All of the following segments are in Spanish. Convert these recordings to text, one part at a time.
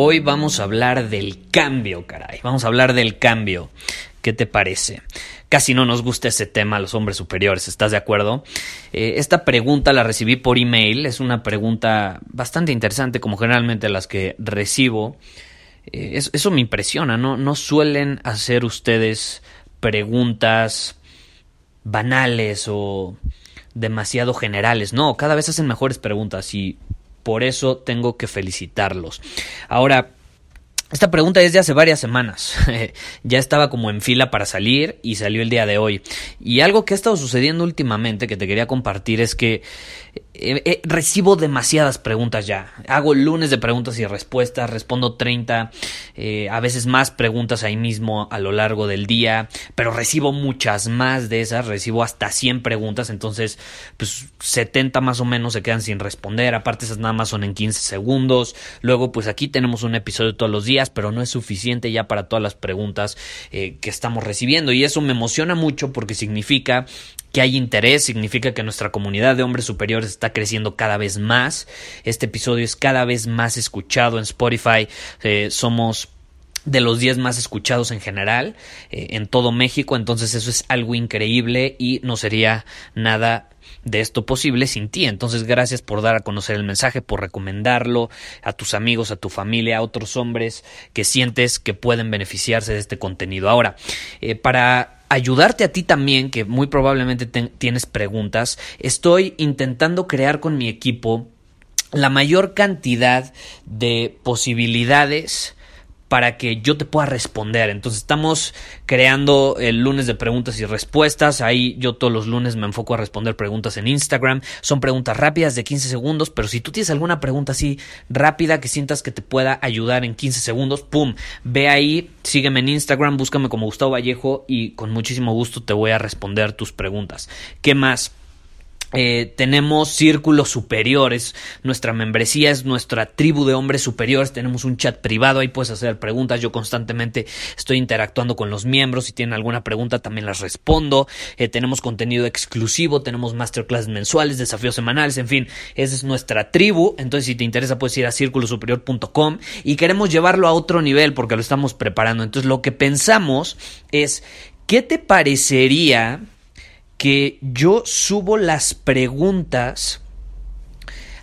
Hoy vamos a hablar del cambio, caray. Vamos a hablar del cambio. ¿Qué te parece? Casi no nos gusta ese tema a los hombres superiores, ¿estás de acuerdo? Eh, esta pregunta la recibí por email, es una pregunta bastante interesante como generalmente las que recibo. Eh, eso, eso, me impresiona, ¿no? No suelen hacer ustedes preguntas banales o demasiado generales, no, cada vez hacen mejores preguntas y por eso tengo que felicitarlos. Ahora, esta pregunta es de hace varias semanas. ya estaba como en fila para salir y salió el día de hoy. Y algo que ha estado sucediendo últimamente que te quería compartir es que eh, eh, recibo demasiadas preguntas ya. Hago lunes de preguntas y respuestas, respondo 30, eh, a veces más preguntas ahí mismo a lo largo del día, pero recibo muchas más de esas, recibo hasta 100 preguntas, entonces pues 70 más o menos se quedan sin responder, aparte esas nada más son en 15 segundos. Luego pues aquí tenemos un episodio todos los días, pero no es suficiente ya para todas las preguntas que estamos recibiendo y eso me emociona mucho porque significa que hay interés, significa que nuestra comunidad de hombres superiores está creciendo cada vez más. Este episodio es cada vez más escuchado en Spotify. Eh, somos de los 10 más escuchados en general eh, en todo México, entonces eso es algo increíble y no sería nada de esto posible sin ti. Entonces, gracias por dar a conocer el mensaje, por recomendarlo a tus amigos, a tu familia, a otros hombres que sientes que pueden beneficiarse de este contenido. Ahora, eh, para ayudarte a ti también, que muy probablemente tienes preguntas, estoy intentando crear con mi equipo la mayor cantidad de posibilidades para que yo te pueda responder. Entonces estamos creando el lunes de preguntas y respuestas. Ahí yo todos los lunes me enfoco a responder preguntas en Instagram. Son preguntas rápidas de 15 segundos, pero si tú tienes alguna pregunta así rápida que sientas que te pueda ayudar en 15 segundos, ¡pum! Ve ahí, sígueme en Instagram, búscame como Gustavo Vallejo y con muchísimo gusto te voy a responder tus preguntas. ¿Qué más? Eh, tenemos círculos superiores, nuestra membresía es nuestra tribu de hombres superiores, tenemos un chat privado, ahí puedes hacer preguntas, yo constantemente estoy interactuando con los miembros, si tienen alguna pregunta también las respondo, eh, tenemos contenido exclusivo, tenemos masterclass mensuales, desafíos semanales, en fin, esa es nuestra tribu, entonces si te interesa puedes ir a círculosuperior.com y queremos llevarlo a otro nivel porque lo estamos preparando, entonces lo que pensamos es, ¿qué te parecería? Que yo subo las preguntas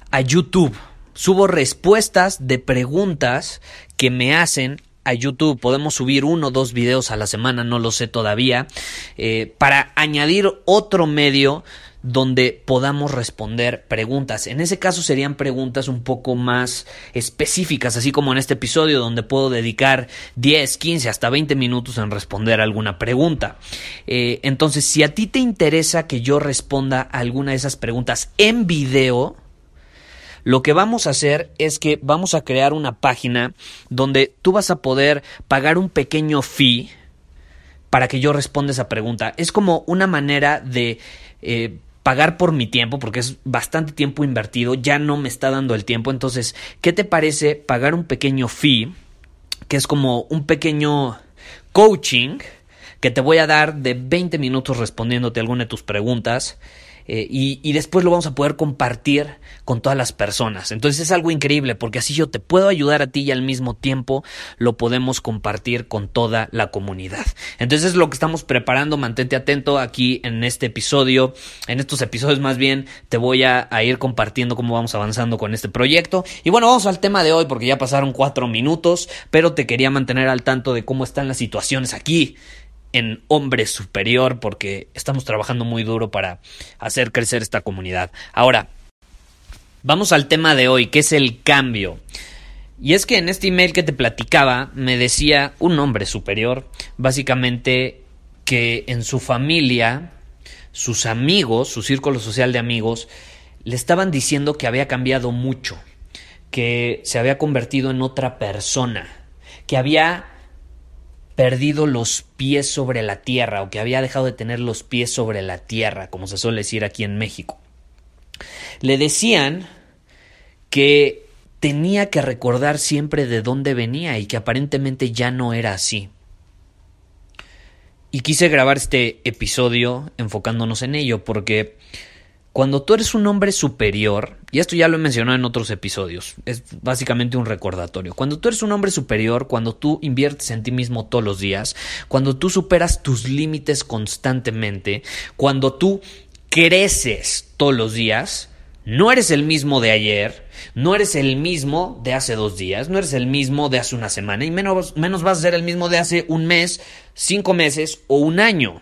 a YouTube. Subo respuestas de preguntas que me hacen a YouTube. Podemos subir uno o dos videos a la semana, no lo sé todavía, eh, para añadir otro medio donde podamos responder preguntas. En ese caso serían preguntas un poco más específicas, así como en este episodio donde puedo dedicar 10, 15, hasta 20 minutos en responder alguna pregunta. Eh, entonces, si a ti te interesa que yo responda alguna de esas preguntas en video, lo que vamos a hacer es que vamos a crear una página donde tú vas a poder pagar un pequeño fee para que yo responda esa pregunta. Es como una manera de eh, pagar por mi tiempo, porque es bastante tiempo invertido, ya no me está dando el tiempo. Entonces, ¿qué te parece pagar un pequeño fee, que es como un pequeño coaching que te voy a dar de 20 minutos respondiéndote alguna de tus preguntas? Eh, y, después lo vamos a poder compartir con todas las personas. Entonces es algo increíble porque así yo te puedo ayudar a ti y al mismo tiempo lo podemos compartir con toda la comunidad. Entonces es lo que estamos preparando, mantente atento aquí en este episodio, en estos episodios más bien te voy a, a ir compartiendo cómo vamos avanzando con este proyecto. Y bueno, vamos al tema de hoy porque ya pasaron cuatro minutos, pero te quería mantener al tanto de cómo están las situaciones aquí en hombre superior porque estamos trabajando muy duro para hacer crecer esta comunidad. Ahora, vamos al tema de hoy, que es el cambio. Y es que en este email que te platicaba me decía un hombre superior, básicamente que en su familia, sus amigos, su círculo social de amigos, le estaban diciendo que había cambiado mucho, que se había convertido en otra persona, que había perdido los pies sobre la tierra o que había dejado de tener los pies sobre la tierra, como se suele decir aquí en México. Le decían que tenía que recordar siempre de dónde venía y que aparentemente ya no era así. Y quise grabar este episodio enfocándonos en ello porque cuando tú eres un hombre superior, y esto ya lo he mencionado en otros episodios, es básicamente un recordatorio, cuando tú eres un hombre superior, cuando tú inviertes en ti mismo todos los días, cuando tú superas tus límites constantemente, cuando tú creces todos los días, no eres el mismo de ayer, no eres el mismo de hace dos días, no eres el mismo de hace una semana y menos, menos vas a ser el mismo de hace un mes, cinco meses o un año.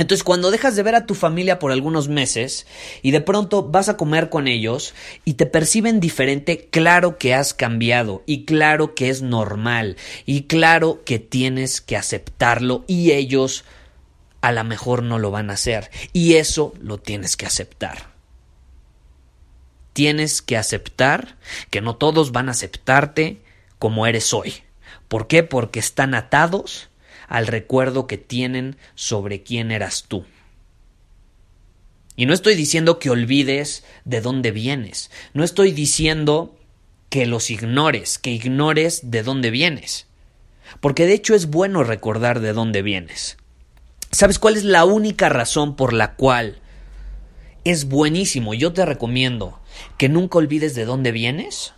Entonces, cuando dejas de ver a tu familia por algunos meses y de pronto vas a comer con ellos y te perciben diferente, claro que has cambiado y claro que es normal y claro que tienes que aceptarlo y ellos a lo mejor no lo van a hacer y eso lo tienes que aceptar. Tienes que aceptar que no todos van a aceptarte como eres hoy. ¿Por qué? Porque están atados al recuerdo que tienen sobre quién eras tú. Y no estoy diciendo que olvides de dónde vienes, no estoy diciendo que los ignores, que ignores de dónde vienes, porque de hecho es bueno recordar de dónde vienes. ¿Sabes cuál es la única razón por la cual es buenísimo? Yo te recomiendo que nunca olvides de dónde vienes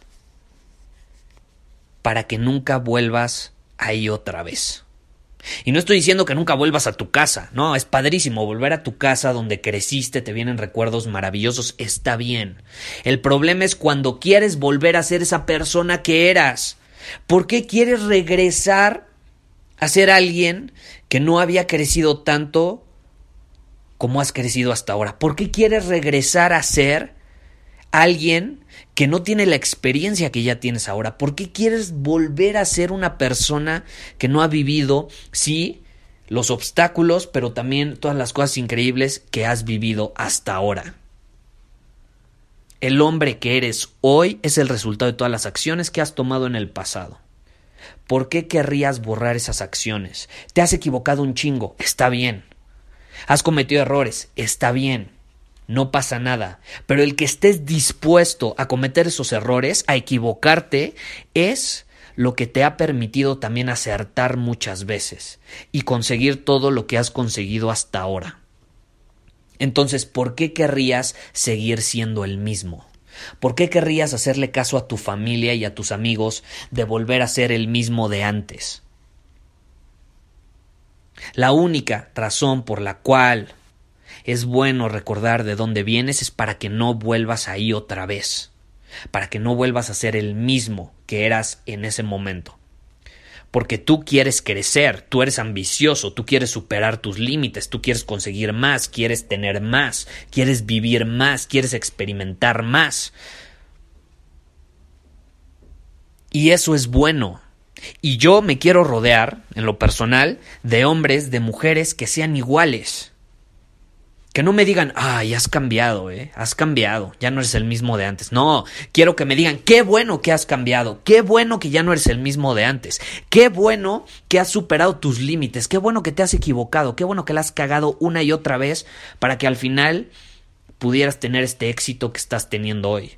para que nunca vuelvas ahí otra vez. Y no estoy diciendo que nunca vuelvas a tu casa, no, es padrísimo volver a tu casa donde creciste, te vienen recuerdos maravillosos, está bien. El problema es cuando quieres volver a ser esa persona que eras. ¿Por qué quieres regresar a ser alguien que no había crecido tanto como has crecido hasta ahora? ¿Por qué quieres regresar a ser alguien que no tiene la experiencia que ya tienes ahora? ¿Por qué quieres volver a ser una persona que no ha vivido, sí, los obstáculos, pero también todas las cosas increíbles que has vivido hasta ahora? El hombre que eres hoy es el resultado de todas las acciones que has tomado en el pasado. ¿Por qué querrías borrar esas acciones? Te has equivocado un chingo, está bien. Has cometido errores, está bien no pasa nada. Pero el que estés dispuesto a cometer esos errores, a equivocarte, es lo que te ha permitido también acertar muchas veces y conseguir todo lo que has conseguido hasta ahora. Entonces, ¿por qué querrías seguir siendo el mismo? ¿Por qué querrías hacerle caso a tu familia y a tus amigos de volver a ser el mismo de antes? La única razón por la cual es bueno recordar de dónde vienes es para que no vuelvas ahí otra vez, para que no vuelvas a ser el mismo que eras en ese momento. Porque tú quieres crecer, tú eres ambicioso, tú quieres superar tus límites, tú quieres conseguir más, quieres tener más, quieres vivir más, quieres experimentar más. Y eso es bueno. Y yo me quiero rodear, en lo personal, de hombres, de mujeres que sean iguales que no me digan, ay, has cambiado, eh, has cambiado, ya no eres el mismo de antes. No, quiero que me digan, qué bueno que has cambiado, qué bueno que ya no eres el mismo de antes, qué bueno que has superado tus límites, qué bueno que te has equivocado, qué bueno que la has cagado una y otra vez para que al final pudieras tener este éxito que estás teniendo hoy.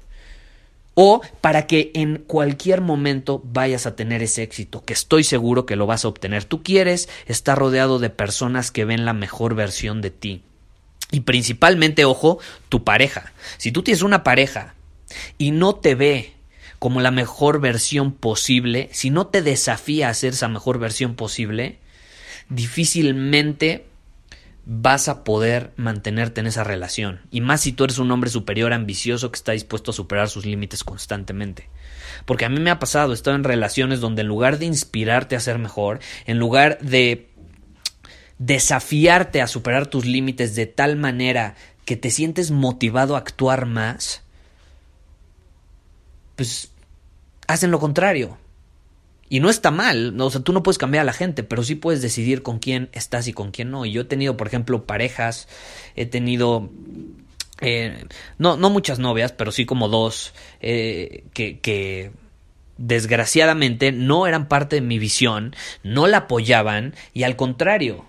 O para que en cualquier momento vayas a tener ese éxito, que estoy seguro que lo vas a obtener. Tú quieres estar rodeado de personas que ven la mejor versión de ti Y principalmente, ojo, tu pareja. Si tú tienes una pareja y no te ve como la mejor versión posible, si no te desafía a ser esa mejor versión posible, difícilmente vas a poder mantenerte en esa relación. Y más si tú eres un hombre superior ambicioso que está dispuesto a superar sus límites constantemente. Porque a mí me ha pasado, he estado en relaciones donde en lugar de inspirarte a ser mejor, en lugar de desafiarte a superar tus límites de tal manera que te sientes motivado a actuar más, pues hacen lo contrario. Y no está mal, o sea, tú no puedes cambiar a la gente, pero sí puedes decidir con quién estás y con quién no. Y yo he tenido, por ejemplo, parejas, he tenido eh, no, no muchas novias, pero sí como dos, eh, que, que desgraciadamente no eran parte de mi visión, no la apoyaban y al contrario,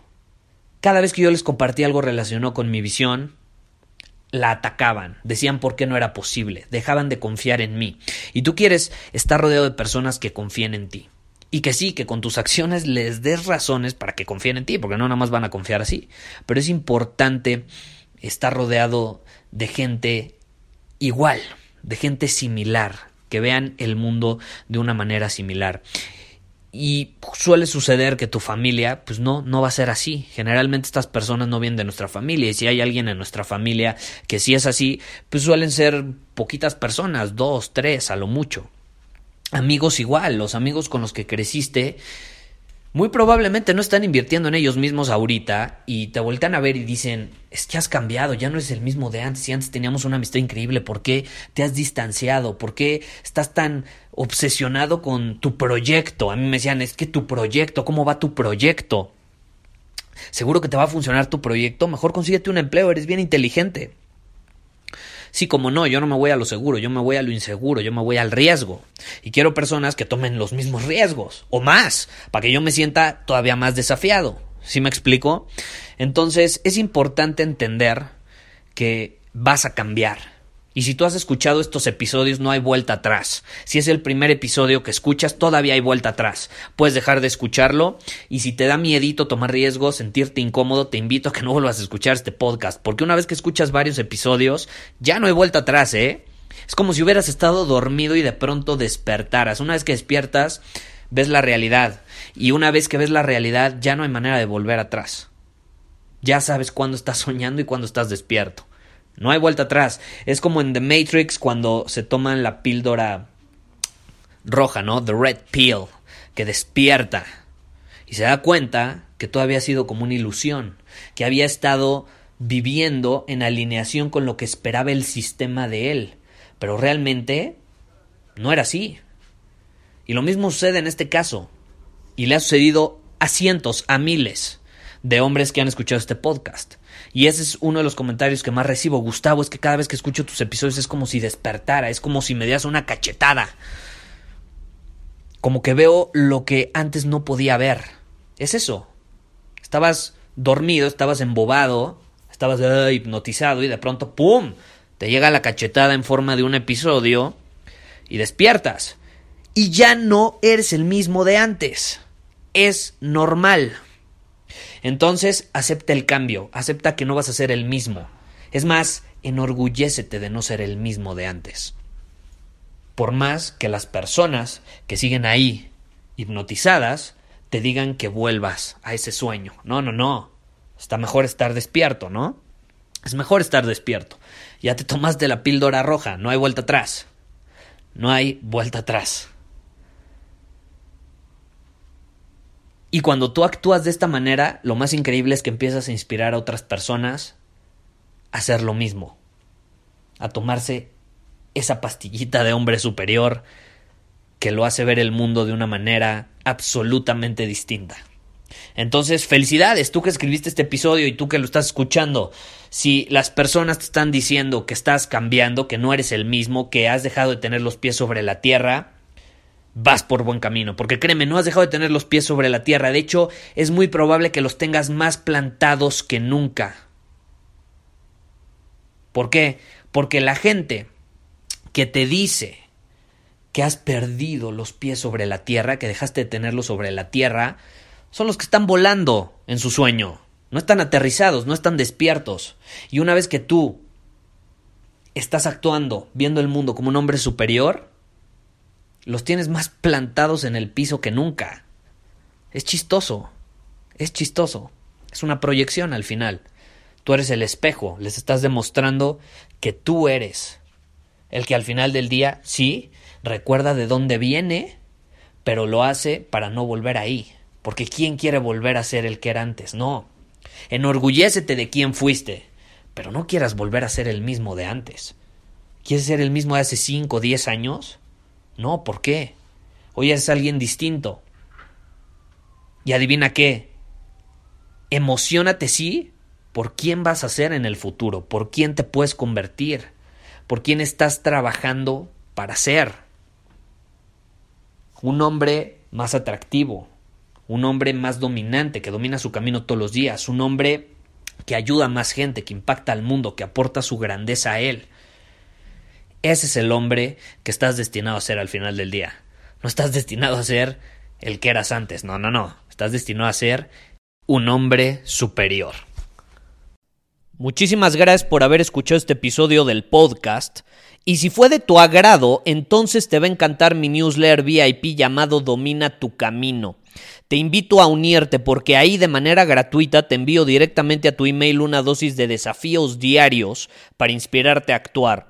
cada vez que yo les compartía algo relacionado con mi visión, la atacaban, decían por qué no era posible, dejaban de confiar en mí. Y tú quieres estar rodeado de personas que confíen en ti. Y que sí, que con tus acciones les des razones para que confíen en ti, porque no nada más van a confiar así. Pero es importante estar rodeado de gente igual, de gente similar, que vean el mundo de una manera similar. Y suele suceder que tu familia, pues no, no va a ser así. Generalmente estas personas no vienen de nuestra familia. Y si hay alguien en nuestra familia que sí es así, pues suelen ser poquitas personas, dos, tres, a lo mucho. Amigos igual, los amigos con los que creciste, muy probablemente no están invirtiendo en ellos mismos ahorita y te vueltan a ver y dicen, es que has cambiado, ya no es el mismo de antes, y antes teníamos una amistad increíble, ¿por qué te has distanciado? ¿Por qué estás tan obsesionado con tu proyecto? A mí me decían, es que tu proyecto, ¿cómo va tu proyecto? Seguro que te va a funcionar tu proyecto, mejor consíguete un empleo, eres bien inteligente. Sí, como no, yo no me voy a lo seguro, yo me voy a lo inseguro, yo me voy al riesgo. Y quiero personas que tomen los mismos riesgos, o más, para que yo me sienta todavía más desafiado. ¿Sí me explico? Entonces, es importante entender que vas a cambiar y si tú has escuchado estos episodios, no hay vuelta atrás. Si es el primer episodio que escuchas, todavía hay vuelta atrás. Puedes dejar de escucharlo. Y si te da miedito tomar riesgos, sentirte incómodo, te invito a que no vuelvas a escuchar este podcast. Porque una vez que escuchas varios episodios, ya no hay vuelta atrás, ¿eh? Es como si hubieras estado dormido y de pronto despertaras. Una vez que despiertas, ves la realidad. Y una vez que ves la realidad, ya no hay manera de volver atrás. Ya sabes cuándo estás soñando y cuándo estás despierto. No hay vuelta atrás. Es como en The Matrix cuando se toman la píldora roja, ¿no? The Red Pill, que despierta y se da cuenta que todo había sido como una ilusión, que había estado viviendo en alineación con lo que esperaba el sistema de él, pero realmente no era así. Y lo mismo sucede en este caso, y le ha sucedido a cientos, a miles de hombres que han escuchado este podcast. Y ese es uno de los comentarios que más recibo. Gustavo, es que cada vez que escucho tus episodios es como si despertara, es como si me dieras una cachetada. Como que veo lo que antes no podía ver. Es eso. Estabas dormido, estabas embobado, estabas ah, hipnotizado y de pronto, ¡pum! Te llega la cachetada en forma de un episodio y despiertas. Y ya no eres el mismo de antes. Es normal. Entonces, acepta el cambio, acepta que no vas a ser el mismo. Es más, enorgullécete de no ser el mismo de antes. Por más que las personas que siguen ahí, hipnotizadas, te digan que vuelvas a ese sueño. No, no, no. Está mejor estar despierto, ¿no? Es mejor estar despierto. Ya te tomaste la píldora roja, no hay vuelta atrás. No hay vuelta atrás. Y cuando tú actúas de esta manera, lo más increíble es que empiezas a inspirar a otras personas a hacer lo mismo, a tomarse esa pastillita de hombre superior que lo hace ver el mundo de una manera absolutamente distinta. Entonces, felicidades, tú que escribiste este episodio y tú que lo estás escuchando. Si las personas te están diciendo que estás cambiando, que no eres el mismo, que has dejado de tener los pies sobre la tierra, vas por buen camino, porque créeme, no has dejado de tener los pies sobre la tierra, de hecho es muy probable que los tengas más plantados que nunca. ¿Por qué? Porque la gente que te dice que has perdido los pies sobre la tierra, que dejaste de tenerlos sobre la tierra, son los que están volando en su sueño. no están aterrizados, no están despiertos. Y una vez que tú estás actuando, viendo el mundo como un hombre superior, los tienes más plantados en el piso que nunca. Es chistoso, es chistoso, es una proyección al final. Tú eres el espejo, les estás demostrando que tú eres el que al final del día, sí, recuerda de dónde viene, pero lo hace para no volver ahí. Porque ¿quién quiere volver a ser el que era antes? No. Enorgullécete de quién fuiste, pero no quieras volver a ser el mismo de antes. ¿Quieres ser el mismo de hace 5 o 10 años? No, ¿por qué? Hoy eres alguien distinto. Y adivina qué. Emocionate, sí, por quién vas a ser en el futuro, por quién te puedes convertir, por quién estás trabajando para ser. Un hombre más atractivo, un hombre más dominante, que domina su camino todos los días, un hombre que ayuda a más gente, que impacta al mundo, que aporta su grandeza a él. Ese es el hombre que estás destinado a ser al final del día. No estás destinado a ser el que eras antes, no, no, no. Estás destinado a ser un hombre superior. Muchísimas gracias por haber escuchado este episodio del podcast. Y si fue de tu agrado, entonces te va a encantar mi newsletter VIP llamado Domina tu Camino. Te invito a unirte porque ahí de manera gratuita te envío directamente a tu email una dosis de desafíos diarios para inspirarte a actuar.